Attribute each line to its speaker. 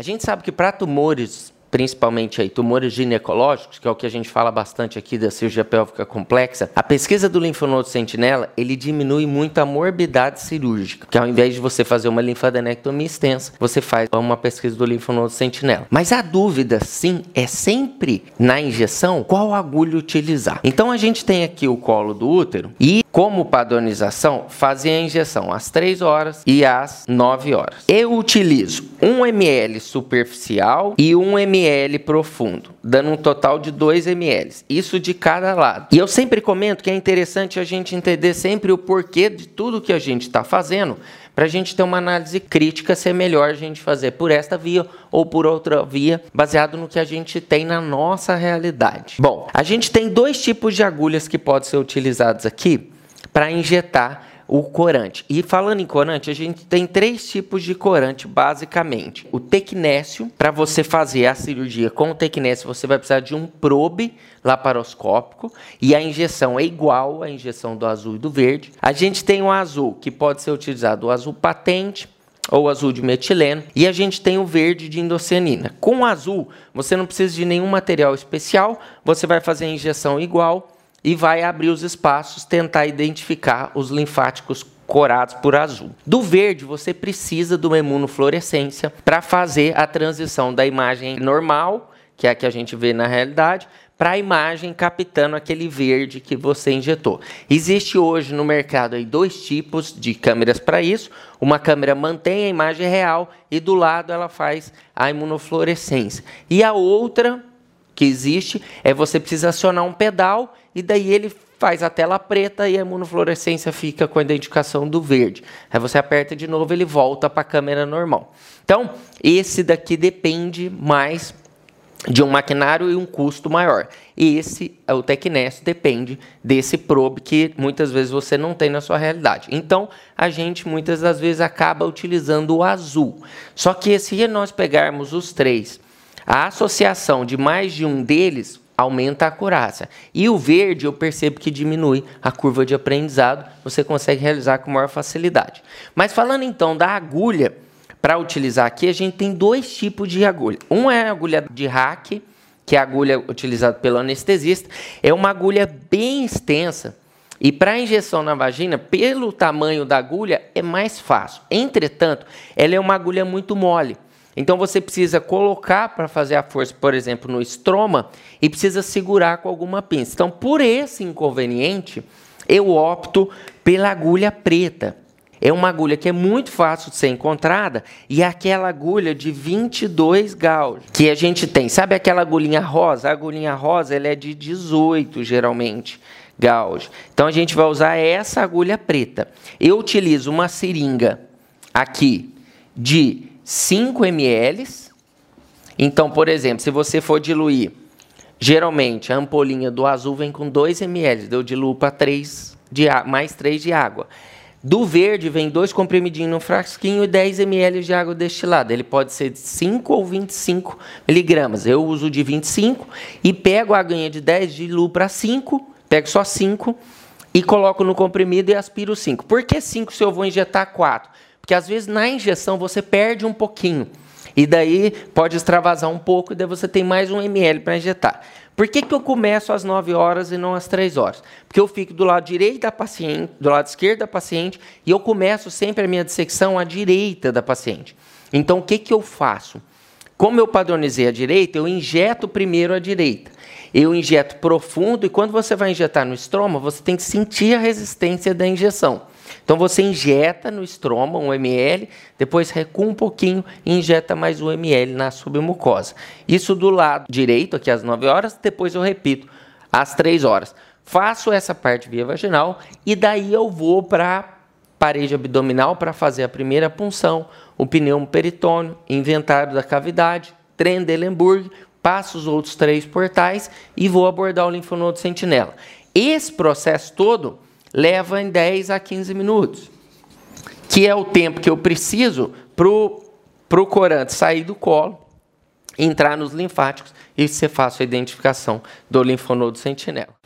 Speaker 1: A gente sabe que para tumores principalmente aí tumores ginecológicos, que é o que a gente fala bastante aqui da cirurgia pélvica complexa, a pesquisa do linfonodo sentinela, ele diminui muito a morbidade cirúrgica, que ao invés de você fazer uma linfadenectomia extensa, você faz uma pesquisa do linfonodo sentinela. Mas a dúvida, sim, é sempre na injeção qual agulha utilizar. Então a gente tem aqui o colo do útero e como padronização, fazer a injeção às 3 horas e às 9 horas. Eu utilizo 1 ml superficial e 1 ml profundo, dando um total de 2 ml. Isso de cada lado. E eu sempre comento que é interessante a gente entender sempre o porquê de tudo que a gente está fazendo, para a gente ter uma análise crítica se é melhor a gente fazer por esta via ou por outra via, baseado no que a gente tem na nossa realidade. Bom, a gente tem dois tipos de agulhas que podem ser utilizados aqui para injetar o corante. E falando em corante, a gente tem três tipos de corante, basicamente. O tecnésio, para você fazer a cirurgia com o tecnésio, você vai precisar de um probe laparoscópico e a injeção é igual à injeção do azul e do verde. A gente tem o azul, que pode ser utilizado o azul patente, ou azul de metileno, e a gente tem o verde de indocianina. Com o azul, você não precisa de nenhum material especial, você vai fazer a injeção igual e vai abrir os espaços, tentar identificar os linfáticos corados por azul. Do verde, você precisa de uma imunofluorescência para fazer a transição da imagem normal, que é a que a gente vê na realidade, para a imagem captando aquele verde que você injetou. Existe hoje no mercado aí dois tipos de câmeras para isso. Uma câmera mantém a imagem real e do lado ela faz a imunofluorescência. E a outra que existe é você precisa acionar um pedal e daí ele faz a tela preta e a imunofluorescência fica com a identificação do verde. Aí você aperta de novo, ele volta para a câmera normal. Então, esse daqui depende mais de um maquinário e um custo maior. E esse, o Tecnest, depende desse probe que muitas vezes você não tem na sua realidade. Então, a gente muitas das vezes acaba utilizando o azul. Só que se nós pegarmos os três a associação de mais de um deles aumenta a acurácia. E o verde eu percebo que diminui a curva de aprendizado, você consegue realizar com maior facilidade. Mas falando então da agulha, para utilizar aqui, a gente tem dois tipos de agulha. Um é a agulha de hack, que é a agulha utilizada pelo anestesista, é uma agulha bem extensa. E para injeção na vagina, pelo tamanho da agulha, é mais fácil. Entretanto, ela é uma agulha muito mole. Então você precisa colocar para fazer a força, por exemplo, no estroma e precisa segurar com alguma pinça. Então, por esse inconveniente, eu opto pela agulha preta. É uma agulha que é muito fácil de ser encontrada e é aquela agulha de 22 gauge que a gente tem. Sabe aquela agulhinha rosa? A agulhinha rosa ela é de 18 geralmente gauge. Então a gente vai usar essa agulha preta. Eu utilizo uma seringa aqui de 5 ml. Então, por exemplo, se você for diluir, geralmente a ampolinha do azul vem com 2 ml, eu diluo para 3 de mais 3 de água. Do verde vem dois comprimidinhos no frasquinho e 10 ml de água destilada. Ele pode ser de 5 ou 25 miligramas. Eu uso de 25 e pego a aguinha de 10, diluo para 5, pego só 5 e coloco no comprimido e aspiro 5. Por que 5 se eu vou injetar 4? Porque às vezes na injeção você perde um pouquinho. E daí pode extravasar um pouco e daí você tem mais um ml para injetar. Por que, que eu começo às 9 horas e não às 3 horas? Porque eu fico do lado direito da paciente, do lado esquerdo da paciente, e eu começo sempre a minha dissecção à direita da paciente. Então o que, que eu faço? Como eu padronizei a direita, eu injeto primeiro a direita. Eu injeto profundo e quando você vai injetar no estroma, você tem que sentir a resistência da injeção. Então você injeta no estroma um ml, depois recua um pouquinho e injeta mais um ml na submucosa. Isso do lado direito, aqui às 9 horas, depois eu repito às 3 horas. Faço essa parte via vaginal e daí eu vou para parede abdominal para fazer a primeira punção, o pneu peritônio, inventário da cavidade, Trendelenburg, passo os outros três portais e vou abordar o linfonodo sentinela. Esse processo todo leva em 10 a 15 minutos, que é o tempo que eu preciso para o corante sair do colo, entrar nos linfáticos e você faça a identificação do linfonodo sentinela.